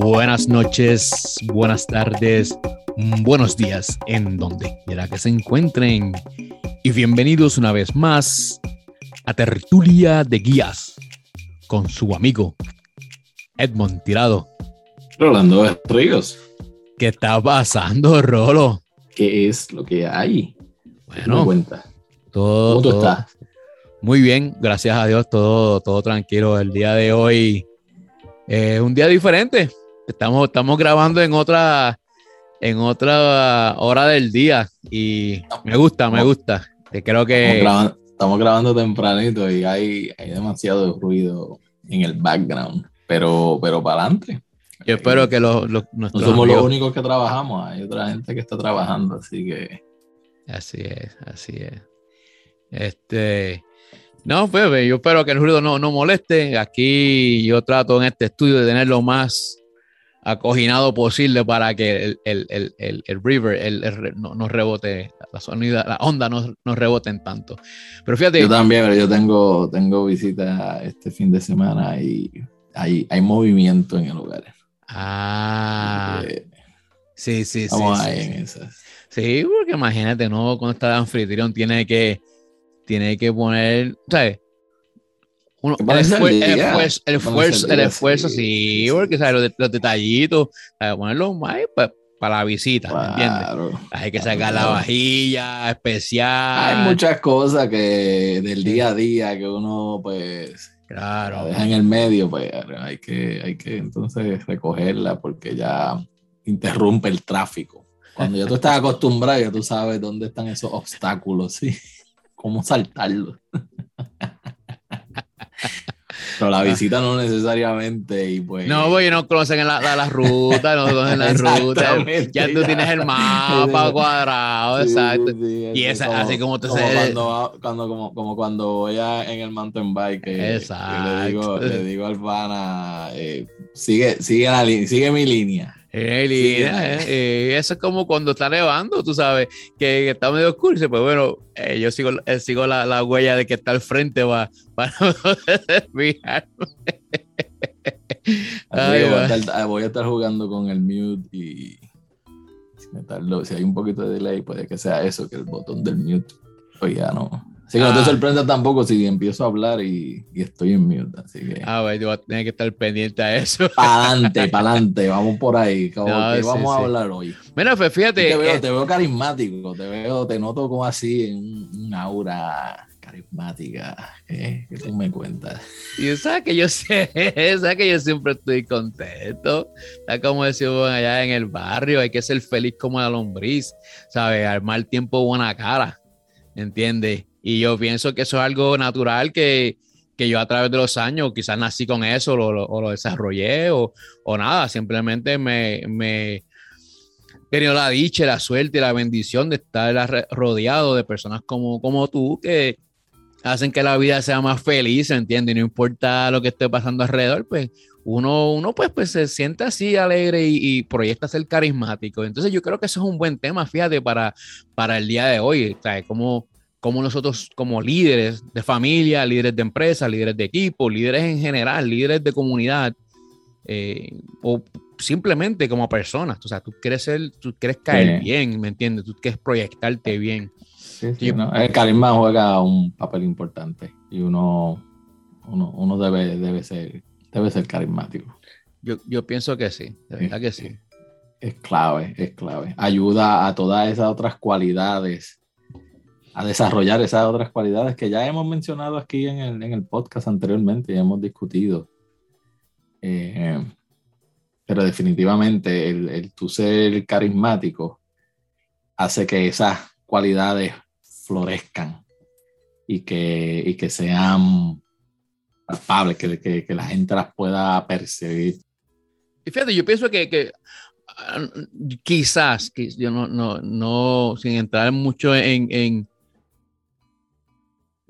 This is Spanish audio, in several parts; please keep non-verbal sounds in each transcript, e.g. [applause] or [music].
buenas noches, buenas tardes, buenos días en donde quiera que se encuentren. Y bienvenidos una vez más a Tertulia de Guías con su amigo Edmond Tirado. Rolando Ríos. ¿Qué está pasando, Rolo? ¿Qué es lo que hay? Bueno, cuenta? Todo, ¿Cómo tú todo- estás? Muy bien, gracias a Dios, todo, todo tranquilo. El día de hoy es un día diferente. Estamos, estamos grabando en otra, en otra hora del día y me gusta, me gusta. Creo Estamos que grabando, estamos grabando tempranito y hay, hay demasiado ruido en el background. Pero, pero para adelante. yo espero que los, los- No somos amigos- los únicos que trabajamos, hay otra gente que está trabajando, así que Así es, así es. Este, no, pues yo espero que el ruido no, no moleste. Aquí yo trato en este estudio de tener lo más acoginado posible para que el, el, el, el, river no, no rebote, la sonido, la onda no, no reboten tanto. Pero fíjate, yo también, pero yo tengo, tengo visita este fin de semana y hay, hay movimiento en el lugar. ah, sí, sí, sí. En esas. Sí, porque imagínate, ¿no? Cuando está de anfitrión tiene que, tiene que poner, ¿sabes? Uno, el, esfuer- esfuerzo, el esfuerzo, el sí, porque. ¿sabes? Los, de- los detallitos, ¿sabes? ponerlos más pues, para la visita, ¿me entiendes? Claro. Hay que claro, sacar la claro. vajilla especial. Hay muchas cosas que del día a día que uno pues la Claro. deja en el medio, pues hay que, hay que entonces recogerla porque ya interrumpe el tráfico. Cuando ya tú estás acostumbrado, ya tú sabes dónde están esos obstáculos, ¿sí? [laughs] Cómo saltarlos. Pero la visita no necesariamente y pues... No, porque no conocen la, la, la ruta, no conocen la [laughs] ruta. Ya tú tienes el mapa cuadrado, Sí, exacto. sí, Y es así como tú se- cuando, cuando, como, como cuando voy a- en el mountain bike que le, digo, Exacto. le digo al pana eh, sigue, sigue, la sigue mi línea Eh, Sí, eh. eso es como cuando está nevando, tú sabes, que, que está medio oscuro. Pues bueno, eh, yo sigo, eh, sigo la, la huella de que está al frente para, [laughs] para. Así Ay, voy, a estar, voy a estar jugando con el mute y si, me tardo- si hay un poquito de delay puede que sea eso que el botón del mute pues ya no así que no Ah. te sorprendas tampoco si empiezo a hablar y, y estoy en mute así que A ver, yo voy a tener que estar pendiente a eso. [laughs] para adelante vamos por ahí como No, que sí, vamos sí. a hablar hoy Mira, pues fíjate, te, veo, eh, te veo carismático, te veo, te noto como así en un, un aura carismática eh, que tú me cuentas. y sabes que yo sé, [laughs] sabes que yo siempre estoy contento. Está como decimos allá en el barrio, hay que ser feliz como la lombriz, ¿sabes? Al mal tiempo, buena cara, ¿entiendes? Y yo pienso que eso es algo natural que, que yo a través de los años quizás nací con eso lo- lo- o lo desarrollé o, o nada, simplemente me, me he tenido la dicha, la suerte y la bendición de estar rodeado de personas como, como tú que hacen que la vida sea más feliz, ¿entiendes? Y no importa lo que esté pasando alrededor, pues uno, uno pues, pues se siente así alegre y, y proyecta ser carismático. Entonces yo creo que eso es un buen tema, fíjate, para, para el día de hoy, ¿sabes? Como, como nosotros como líderes de familia, líderes de empresa, líderes de equipo, líderes en general, líderes de comunidad, eh, o simplemente como personas, o sea, tú quieres ser, tú quieres caer Sí. bien, ¿me entiendes? Tú quieres proyectarte bien. Sí, Sí. ¿no? El carisma juega un papel importante y uno, uno, uno debe, debe, ser, debe ser carismático. Yo, yo pienso que sí, de verdad que sí. Es clave, es clave. Ayuda a todas esas otras cualidades, a desarrollar esas otras cualidades que ya hemos mencionado aquí en el, en el podcast anteriormente y hemos discutido. Eh, pero definitivamente el, el tu ser carismático hace que esas cualidades florezcan y que, y que sean palpables, que, que, que la gente las pueda percibir. Y fíjate, yo pienso que, que ah, quizás, que yo no, no, no, sin entrar mucho en, en,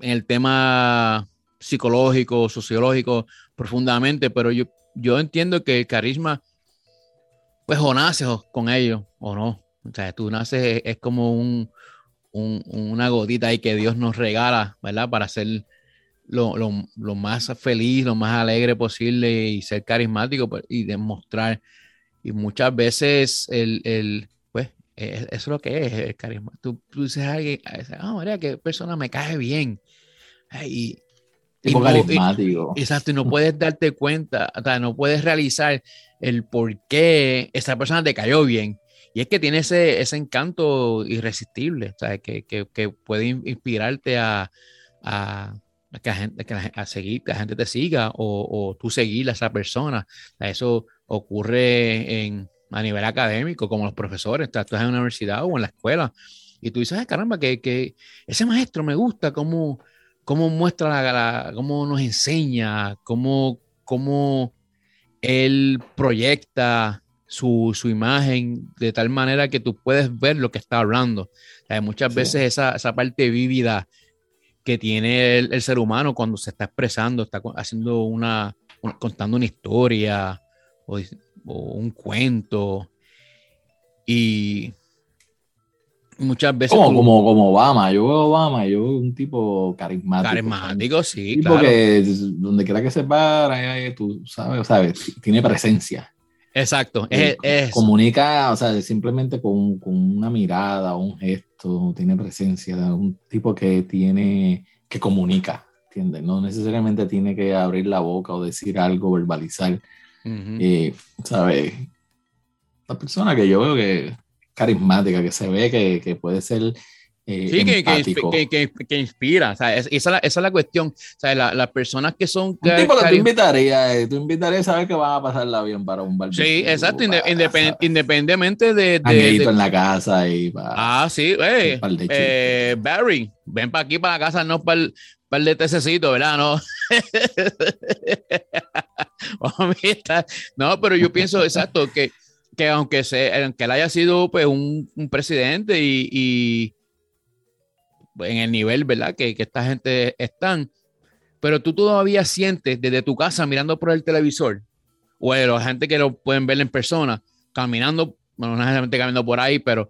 en el tema psicológico, sociológico profundamente, pero yo, yo entiendo que el carisma, pues o naces con ello o no. O sea, tú naces, es, como un, un- una gotita ahí que Dios nos regala, ¿verdad? Para ser lo, más feliz, lo más alegre posible y ser carismático pues, y demostrar. Y muchas veces el, pues, e, eso es lo que es el carisma. Tú, dices a alguien, ah, María, qué persona me cae bien. Y, tipo carismático. exacto, y no puedes darte cuenta, o sea, no puedes realizar el por qué esa persona te cayó bien. Y es que tiene ese, ese encanto irresistible, ¿sabes? Que, que, que puede inspirarte a, a, que, la gente, que a seguir, que la gente te siga o, o tú seguir a esa persona. eso ocurre en, a nivel académico, como los profesores, tú estás en la universidad o en la escuela y tú dices, Ay, caramba, que, que ese maestro me gusta, cómo, cómo muestra, la, cómo nos enseña, cómo, cómo él proyecta su, su, imagen de tal manera que tú puedes ver lo que está hablando. muchas veces esa, esa, parte vívida que tiene el, ser humano cuando se está expresando, está haciendo una, contando una historia o, o un cuento. Y muchas veces. Como, como, como Obama, yo veo Obama, yo veo un tipo carismático. Carismático, sí. Tipo que donde quiera que se para, tú sabes, sabes, tiene presencia. Exacto. Eh, es, comunica, o sea, simplemente con, con, una mirada, un gesto, tiene presencia, un tipo que tiene, que comunica, ¿entiendes? No necesariamente tiene que abrir la boca o decir algo, verbalizar. Eh, ¿Sabes? La persona que yo veo que carismática, que se ve que, que puede ser eh, sí, que, que, que, inspira. O sea, esa, es la, esa, es la, cuestión. O sea, la, las personas que son. Un tipo que tú invitarías, eh, tú invitarías a saber que van a pasarla bien para un barbecue. Sí, exacto. Independ, independientemente de. de, de, en la casa y para. Ah, sí, eh, eh, Barry, ven para aquí, para la casa, no para el, para el de tececito, ¿verdad? No. [laughs] no, pero yo pienso, exacto, que que aunque, se, aunque él haya sido pues, un, un presidente y, y, en el nivel, ¿verdad? Que, que, esta gente están, pero tú todavía sientes desde tu casa mirando por el televisor, o la gente que lo pueden ver en persona, caminando, bueno, no necesariamente caminando por ahí, pero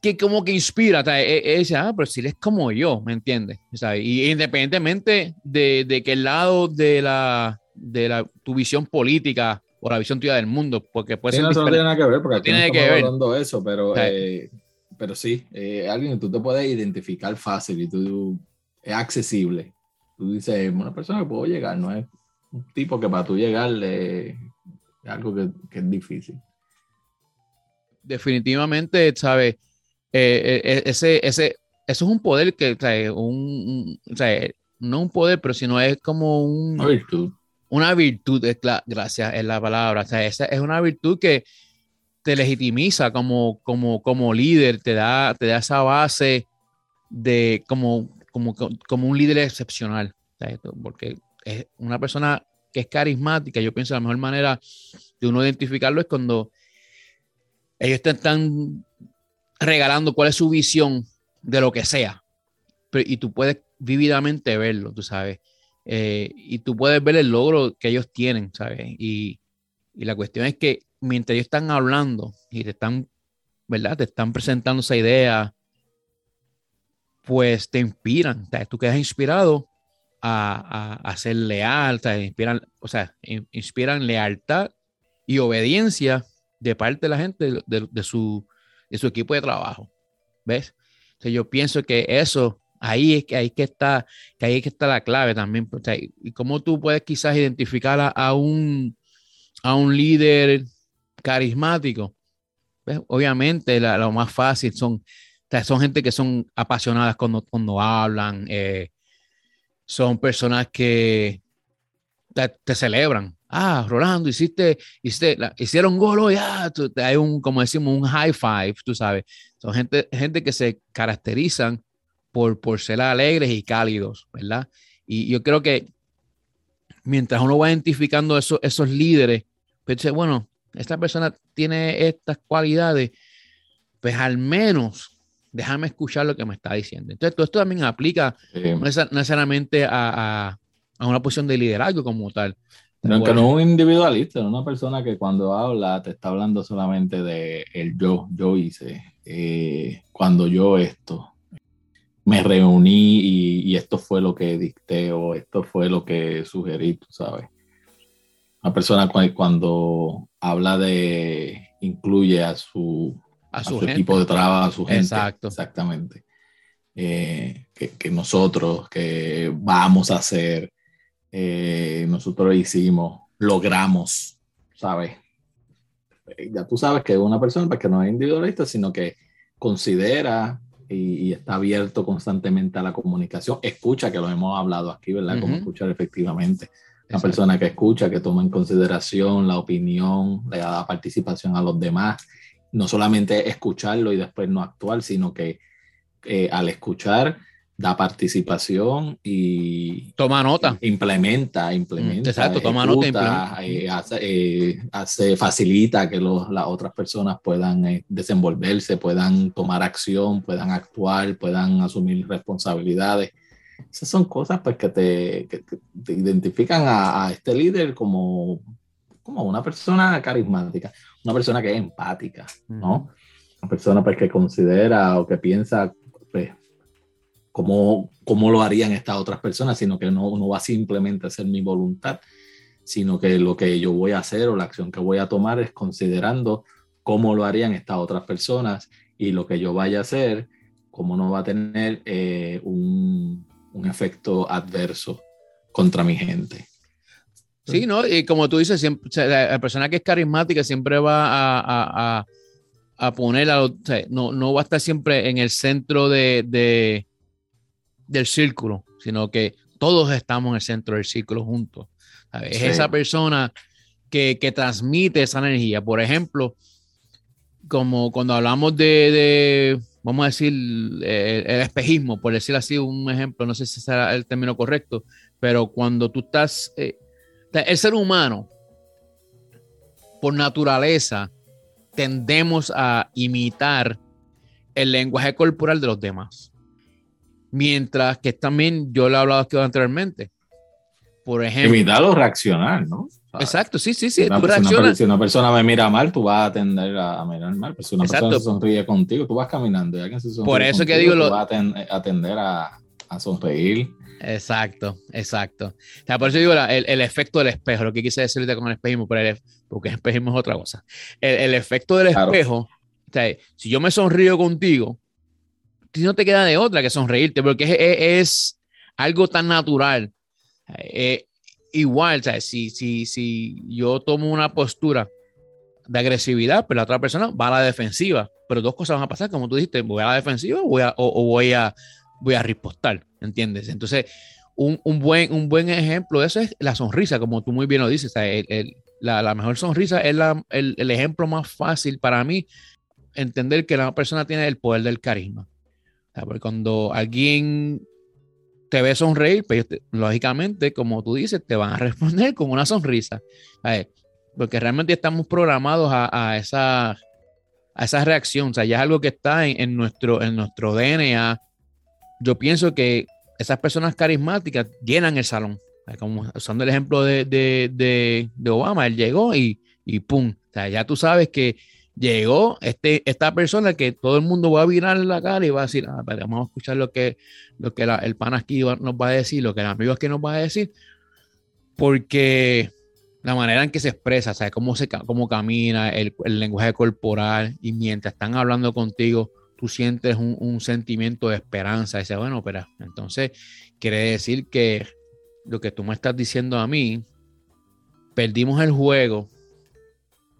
que como que inspira, es, ah, pero si él es como yo, ¿me entiendes? Y independientemente de, de que el lado de la, de la, tu visión política por la visión tuya del mundo, porque puede sí, ser no, tiene nada que ver, porque no tiene que ver. hablando eso, pero, eh, pero sí, eh, alguien que tú te puedes identificar fácil y tú es accesible. Tú dices, una persona que puedo llegar, no es un tipo que para tú llegarle es algo que, que es difícil. Definitivamente, ¿sabes? Eh, eh, ese, ese, eso es un poder que, ¿sabes? Un, un, no un poder, pero sino es como un... Una virtud una virtud, gracias, es la palabra. O sea, esa es una virtud que te legitimiza como, como, como líder, te da, te da esa base de como, como, como un líder excepcional. Porque es una persona que es carismática. Yo pienso la mejor manera de uno identificarlo es cuando ellos te están regalando cuál es su visión de lo que sea. y tú puedes vividamente verlo, tú sabes. Eh, y tú puedes ver el logro que ellos tienen, ¿sabes? Y, y, la cuestión es que mientras ellos están hablando y te están, ¿verdad? Te están presentando esa idea, pues te inspiran, ¿sabes? Tú quedas inspirado a, a, a ser leal, ¿sabes? Inspiran, o sea, inspiran lealtad y obediencia de parte de la gente de, de, su, de su equipo de trabajo, ¿ves? O yo pienso que eso Ahí es que, ahí que está, que ahí que está la clave también. Pues, y cómo tú puedes quizás identificar a, un, a un líder carismático. Pues, obviamente, lo más fácil son, son gente que son apasionadas cuando, cuando hablan, eh, son personas que te, celebran. Ah, Rolando, hiciste, hiciste hicieron gol ya. hay un, como decimos, un high five, tú sabes. Son gente, gente que se caracterizan por, por ser alegres y cálidos, ¿verdad? Y yo creo que mientras uno va identificando esos, esos líderes, pues dice, bueno, esta persona tiene estas cualidades, pues al menos déjame escuchar lo que me está diciendo. Entonces, todo esto también aplica no necesariamente a, a, una posición de liderazgo como tal. Aunque no un individualista, una persona que cuando habla te está hablando solamente de el yo, yo hice, eh, cuando yo esto, me reuní y, esto fue lo que dicté o esto fue lo que sugerí, tú sabes. Una persona cuando habla de, incluye a su, a su, equipo de trabajo, a su gente. Exacto. Exactamente. Eh, que, nosotros, que vamos a hacer, eh, nosotros hicimos, logramos, ¿sabes? Ya tú sabes que una persona pues, que no es individualista, sino que considera y, está abierto constantemente a la comunicación. Escucha, que lo hemos hablado aquí, ¿verdad? Cómo escuchar efectivamente. Una persona que escucha, que toma en consideración la opinión, le da participación a los demás. No solamente escucharlo y después no actuar, sino que eh, al escuchar da participación y toma nota. Implementa, implementa. Exacto, toma nota. Eh, eh, hace, facilita que las otras personas puedan eh, desenvolverse, puedan tomar acción, puedan actuar, puedan asumir responsabilidades. Esas son cosas pues, que, te, te identifican a, este líder como, como una persona carismática, una persona que es empática, ¿no? Una persona pues, que considera o que piensa pues, cómo, cómo lo harían estas otras personas, sino que no, no va simplemente a hacer mi voluntad, sino que lo que yo voy a hacer o la acción que voy a tomar es considerando cómo lo harían estas otras personas y lo que yo vaya a hacer, cómo no va a tener eh, un, un, efecto adverso contra mi gente. Sí, ¿no? Y como tú dices, siempre, la persona que es carismática siempre va a, a, a, poner, a, no, no va a estar siempre en el centro de, de del círculo, sino que todos estamos en el centro del círculo juntos. Es esa persona que, transmite esa energía. Por ejemplo, como cuando hablamos de, vamos a decir, el, espejismo, por decir así un ejemplo, no sé si será el término correcto, pero cuando tú estás, eh, el ser humano, por naturaleza, tendemos a imitar el lenguaje corporal de los demás. Mientras que también, yo le he hablado aquí anteriormente. Por ejemplo. Imitar reaccionar, ¿no? Exacto, sí, sí, sí. Una, si una persona me mira mal, tú vas a atender a, mirar mal. Pero si una persona se sonríe contigo, tú vas caminando y alguien se sonríe Por eso que digo. Tú vas a atender a, a sonreír. Exacto, exacto. O sea, por eso digo el, el, efecto del espejo, lo que quise decirte con el espejismo, porque el espejismo es otra cosa. El, el efecto del espejo, o sea, si yo me sonrío contigo, no te queda de otra que sonreírte, porque es, algo tan natural. Eh, igual, Si, si, si yo tomo una postura de agresividad, pero pues la otra persona va a la defensiva. Pero dos cosas van a pasar, como tú dijiste, voy a la defensiva o voy a, o, voy a, voy a ripostar, ¿entiendes? Entonces, un, buen, un buen ejemplo de eso es la sonrisa, como tú muy bien lo dices. la, mejor sonrisa es el, el, ejemplo más fácil para mí entender que la persona tiene el poder del carisma. Porque cuando alguien te ve sonreír, pues lógicamente, como tú dices, te van a [laughs] responder con una sonrisa. Porque realmente estamos programados a, esa, a esa reacción. O sea, ya es algo que está en, nuestro, en nuestro DNA. Yo pienso que esas personas carismáticas llenan el salón. Como usando el ejemplo de, de, de, Obama, él llegó y, y pum. O sea, ya tú sabes que llegó este, esta persona que todo el mundo va a virar la cara y va a decir, ah, vamos a escuchar lo que, lo que el pan aquí nos va a decir, lo que el amigo aquí nos va a decir, porque la manera en que se expresa, ¿sabes? Cómo, se, cómo camina, el, lenguaje corporal, y mientras están hablando contigo, tú sientes un, sentimiento de esperanza. Dices, bueno, pero entonces quiere decir que lo que tú me estás diciendo a mí, perdimos el juego,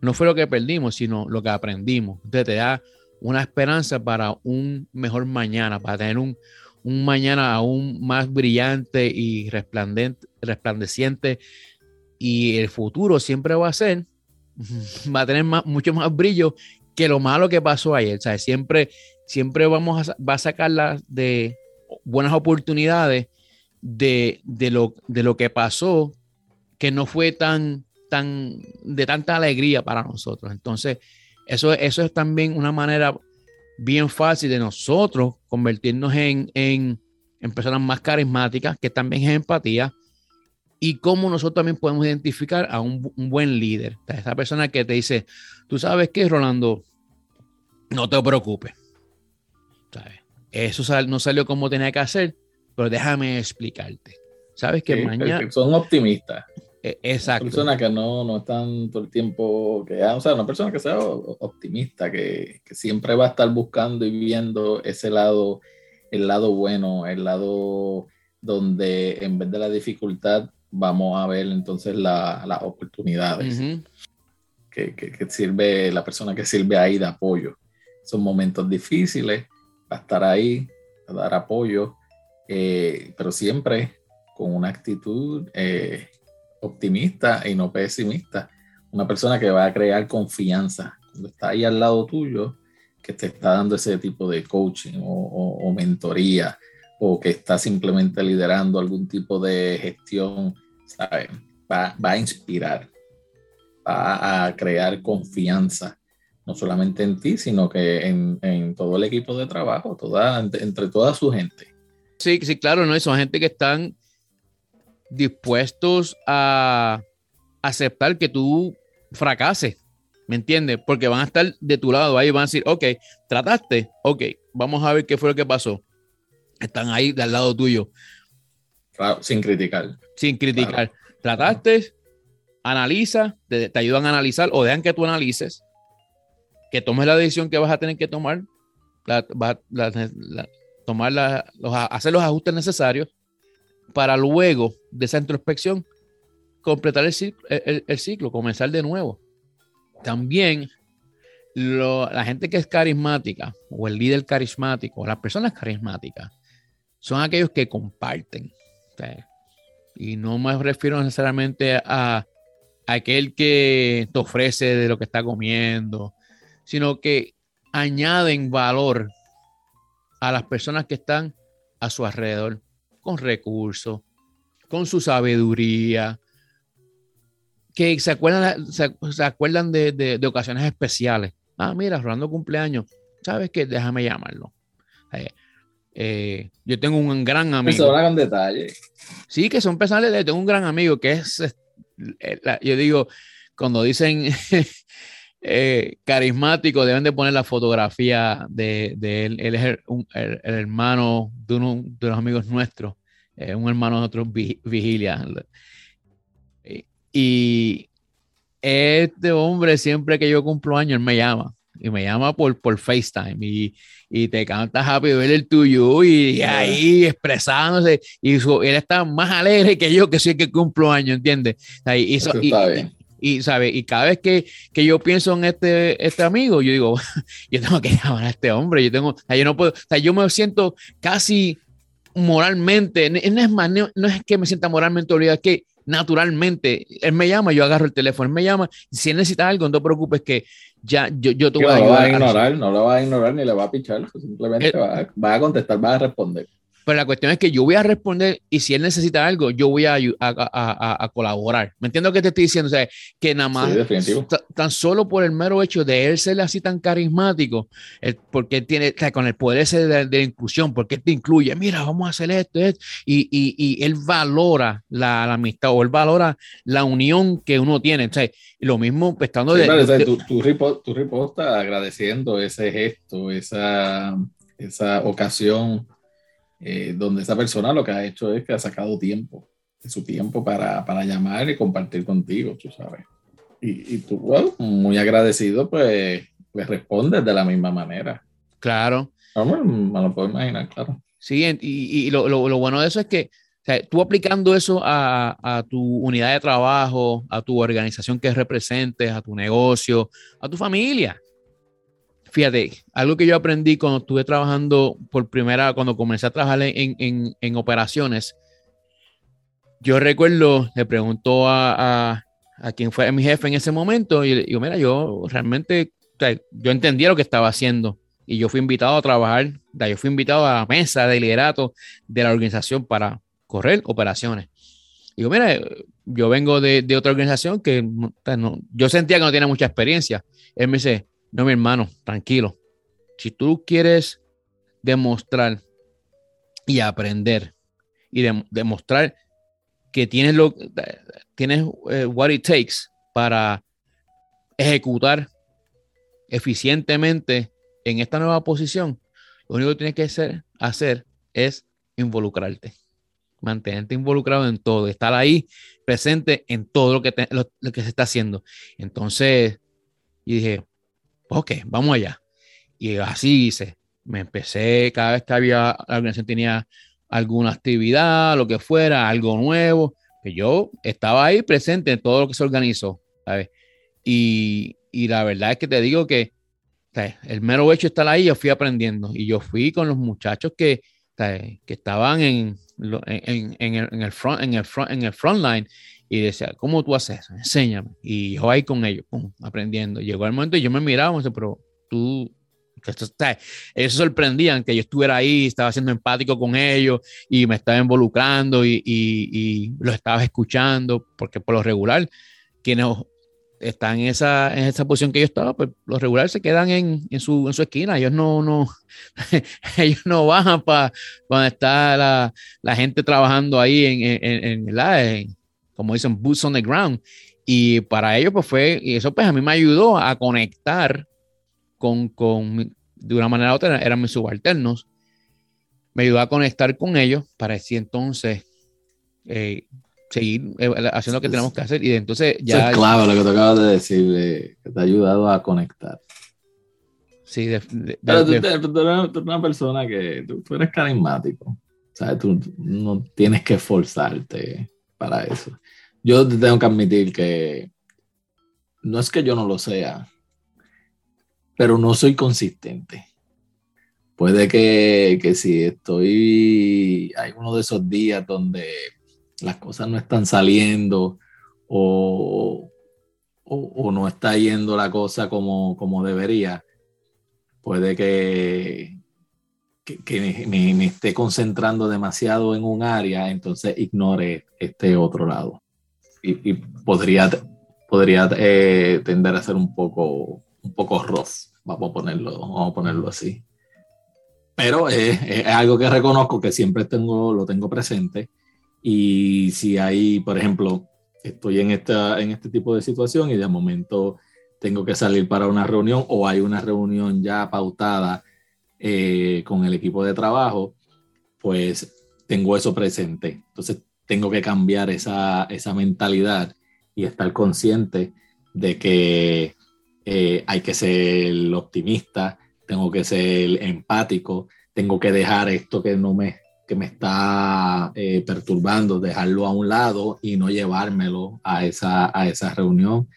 no fue lo que perdimos, sino lo que aprendimos. Entonces te da una esperanza para un mejor mañana, para tener un, mañana aún más brillante y resplandeciente. Y el futuro siempre va a ser, [laughs] va a tener mucho más brillo que lo malo que pasó ayer. O sea, siempre, siempre vamos a, va a sacar de buenas oportunidades de, lo, de lo que pasó, que no fue tan tan, de tanta alegría para nosotros. Entonces, eso, eso es también una manera bien fácil de nosotros convertirnos en, en, personas más carismáticas, que también es empatía, y cómo nosotros también podemos identificar a un, buen líder. esa persona que te dice, tú sabes que Rolando, no te preocupes. eso no salió como tenía que hacer, pero déjame explicarte. Sabes que mañana... Son optimistas. E, exacto. Personas que no, no están todo el tiempo, que, o sea, una persona que sea optimista, que, que siempre va a estar buscando y viendo ese lado, el lado bueno, el lado donde en vez de la dificultad vamos a ver entonces las oportunidades que, que, sirve la persona que sirve ahí de apoyo. Son momentos difíciles, va a estar ahí, a dar apoyo, eh, pero siempre con una actitud eh, optimista y no pesimista. Una persona que va a crear confianza cuando está ahí al lado tuyo, que te está dando ese tipo de coaching o, mentoría o que está simplemente liderando algún tipo de gestión, Va, va a inspirar, va a crear confianza, no solamente en ti, sino que en, todo el equipo de trabajo, toda, entre toda su gente. Sí, sí, claro, ¿no? son gente que están dispuestos a aceptar que tú fracases, ¿me entiendes? Porque van a estar de tu lado ahí, van a decir, ok, trataste, ok, vamos a ver qué fue lo que pasó están ahí del lado tuyo. sin criticar. Sin criticar. Trataste, analiza, te, ayudan a analizar o dejan que tú analices, que tomes la decisión que vas a tener que tomar, tomar los, hacer los ajustes necesarios para luego de esa introspección completar el ciclo, comenzar de nuevo. También la gente que es carismática o el líder carismático o las personas carismáticas son aquellos que comparten. y no me refiero necesariamente a, aquel que te ofrece de lo que está comiendo, sino que añaden valor a las personas que están a su alrededor, con recursos, con su sabiduría, que se acuerdan, se, acuerdan de, ocasiones especiales. Ah, mira, Rolando cumpleaños, ¿sabes qué? Déjame llamarlo. Eh, eh, yo tengo un gran amigo. Personas con detalle. Sí, que son personales. Tengo un gran amigo que es, eh, yo digo, cuando dicen [laughs] eh, carismático, deben de poner la fotografía de, él. Él es el, hermano de uno de los amigos nuestros, un hermano de nosotros, Vigilia. Y este hombre, siempre que yo cumplo años, él me llama y me llama por, por FaceTime y, y te canta Happy el tuyo y, ahí expresándose y él está más alegre que yo que soy el que cumplo años, ¿entiendes? y, y, ¿sabe? y cada vez que, que, yo pienso en este, este amigo, yo digo, [laughs] yo tengo que llamar a este hombre, yo tengo, yo no puedo, o sea, yo me siento casi moralmente, no es, más, no, es que me sienta moralmente obligado, es que naturalmente, él me llama, yo agarro el teléfono, él me llama, si él necesita algo, no te preocupes que ya yo, yo te voy a ayudar. No lo va a ignorar, no lo va a ignorar ni le va a pichar, simplemente eh, va, va, a contestar, va a responder. Pero la cuestión es que yo voy a responder y si él necesita algo, yo voy a, a, a, colaborar. ¿Me entiendo que te estoy diciendo? O sea, que nada más, tan solo por el mero hecho de él ser así tan carismático, porque tiene, con el poder ese de, la inclusión, porque él te incluye, mira, vamos a hacer esto, esto y, y, y, él valora la, amistad o él valora la unión que uno tiene. O sea, lo mismo pues, estando de, de, tu, tu, agradeciendo ese gesto, esa, esa ocasión eh, donde esa persona lo que ha hecho es que ha sacado tiempo, de su tiempo para, para llamar y compartir contigo, tú sabes. Y, y tú, bueno, muy agradecido, pues, pues respondes de la misma manera. Claro. me lo puedo imaginar, claro. Sí, y, y lo, lo, lo, bueno de eso es que o sea, tú aplicando eso a, a, tu unidad de trabajo, a tu organización que representes, a tu negocio, a tu familia, Fíjate, algo que yo aprendí cuando estuve trabajando por primera, cuando comencé a trabajar en, en, operaciones, yo recuerdo, le preguntó a, a, quien fue mi jefe en ese momento y digo, mira, yo realmente, yo entendía lo que estaba haciendo y yo fui invitado a trabajar, yo fui invitado a la mesa de liderato de la organización para correr operaciones. Digo, mira, yo vengo de, de otra organización que no, yo sentía que no tenía mucha experiencia. Él me dice, no, mi hermano, tranquilo. Si tú quieres demostrar y aprender y demostrar que tienes lo tienes eh, what it takes para ejecutar eficientemente en esta nueva posición, lo único que tienes que hacer hacer es involucrarte. Mantenerte involucrado en todo, estar ahí presente en todo lo que, lo, que se está haciendo. Entonces, y dije, ok, vamos allá. Y así hice. Me empecé, cada vez que había, la organización tenía alguna actividad, lo que fuera, algo nuevo, que yo estaba ahí presente en todo lo que se organizó. Y, y la verdad es que te digo que el mero hecho de estar ahí, yo fui aprendiendo y yo fui con los muchachos que, que estaban en, en, en, en, el front, en, el front, en el front line y decía, ¿cómo tú haces eso? Enséñame. Y yo ahí con ellos, aprendiendo. Llegó el momento y yo me miraba y decía, pero tú, ellos se sorprendían que yo estuviera ahí, estaba siendo empático con ellos y me estaba involucrando y, y, y los estaba escuchando, porque por lo regular, quienes están en esa, en esa posición que yo estaba, pues los regulares se quedan en, en, su, en su esquina, ellos no, no, [laughs] ellos no bajan para donde está la, la, gente trabajando ahí en, en, en, en, como dicen, boots on the ground. Y para ellos, pues fue, y eso pues a mí me ayudó a conectar con, con de una manera u otra, eran mis subalternos, me ayudó a conectar con ellos para así entonces eh, seguir eh, haciendo lo que tenemos que hacer. Y entonces ya. es clave lo que te acabas de decir, que te ha ayudado a conectar. Sí, de, Pero tú, eres una persona que tú, eres carismático. ¿sabes? Tú no tienes que esforzarte para eso. Yo te tengo que admitir que no es que yo no lo sea, pero no soy consistente. Puede que, que si estoy, hay uno de esos días donde las cosas no están saliendo o, o, no está yendo la cosa como, como debería, puede que, que, me, esté concentrando demasiado en un área, entonces ignore este otro lado. Y, podría, podría eh, tender a ser un poco, un poco rough, vamos a ponerlo, vamos a ponerlo así. Pero es algo que reconozco que siempre tengo, lo tengo presente y si hay, por ejemplo, estoy en, esta, en este tipo de situación y de momento tengo que salir para una reunión o hay una reunión ya pautada eh, con el equipo de trabajo, pues tengo eso presente. Entonces tengo que cambiar esa, esa mentalidad y estar consciente de que eh, hay que ser optimista, tengo que ser empático, tengo que dejar esto que no me que me está eh, perturbando, dejarlo a un lado y no llevármelo a esa, a esa reunión.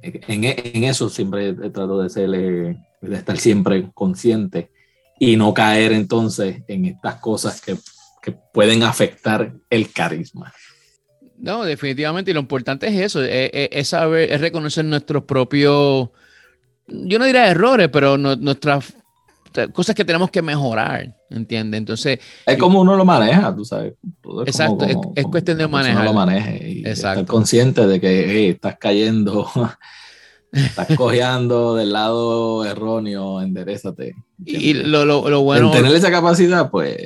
En, en eso siempre trato de, ser, de estar siempre consciente y no caer entonces en estas cosas que, que pueden afectar el carisma. No, definitivamente, y lo importante es eso, es, saber, es reconocer nuestros propios, yo no diría errores, pero nuestras cosas que tenemos que mejorar, ¿entiendes? Entonces... Es como uno lo maneja, tú sabes. exacto, es, cuestión de manejar. Uno lo maneje y estar consciente de que estás cayendo, estás cojeando del lado erróneo, enderezate. Y lo, lo, lo, bueno... tener esa capacidad, pues...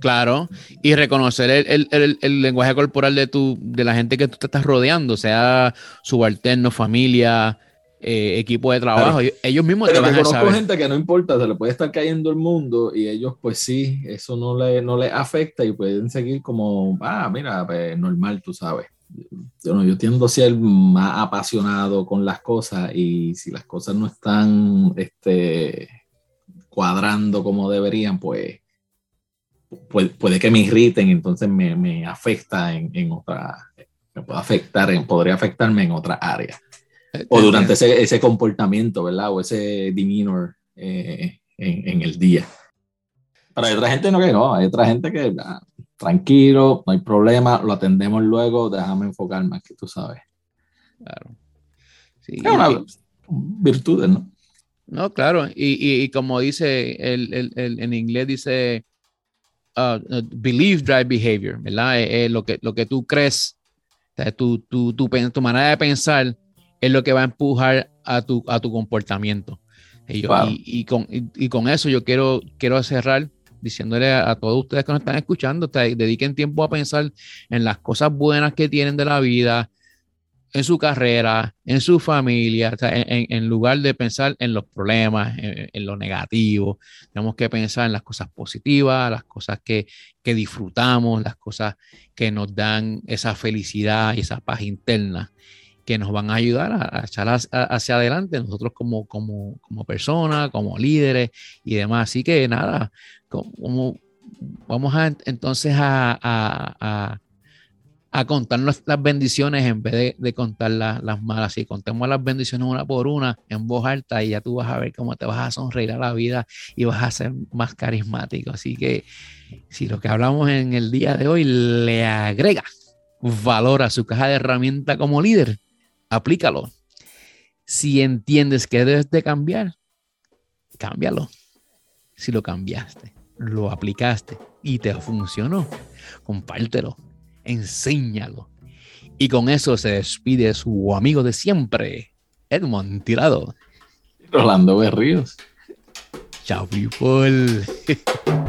Claro, y reconocer el, el, el, lenguaje corporal de, tu, de la gente que tú te estás rodeando, sea subalterno, familia, eh, equipo de trabajo. Ellos mismos pero te van a saber. gente que no importa, se le puede estar cayendo el mundo y ellos, pues sí, eso no le, no le afecta y pueden seguir como, ah, mira, pues, normal, tú sabes. Yo, no, yo tiendo a ser más apasionado con las cosas y si las cosas no están este, cuadrando como deberían, pues puede, puede que me irriten, entonces me, me afecta en, en, otra, me puede afectar, en, podría afectarme en otra área. O durante ese, ese comportamiento, ¿verdad? O ese demeanor eh, en, en, el día. Pero hay otra gente no que no, hay otra gente que ah, tranquilo, no hay problema, lo atendemos luego, déjame enfocarme aquí, tú sabes. Claro. Sí, es una virtud, ¿no? No, claro, y, y, como dice el, el, el, en inglés, dice uh, uh believe drive behavior, ¿verdad? Eh, eh, lo, que, lo que tú crees, tu, tu, tu, tu manera de pensar es lo que va a empujar a tu, a tu comportamiento. Y, y, con, y, con, eso yo quiero, quiero cerrar diciéndole a, todos ustedes que nos están escuchando, dediquen tiempo a pensar en las cosas buenas que tienen de la vida, en su carrera, en su familia, en, lugar de pensar en los problemas, en, lo negativo, tenemos que pensar en las cosas positivas, las cosas que, disfrutamos, las cosas que nos dan esa felicidad y esa paz interna que nos van a ayudar a, echar hacia adelante nosotros como, como, como personas, como líderes y demás. Así que nada, como, vamos a, entonces a a contar las bendiciones en vez de, contar las malas. Si contemos las bendiciones una por una en voz alta y ya tú vas a ver cómo te vas a sonreír a la vida y vas a ser más carismático. Así que si lo que hablamos en el día de hoy le agrega valor a su caja de herramientas como líder, aplícalo. Si entiendes que debes de cambiar, cámbialo. Si lo cambiaste, lo aplicaste y te funcionó, compártelo enséñalo. Y con eso se despide su amigo de siempre, Edmond Tirado. Rolando Berríos. Chao, people. [laughs]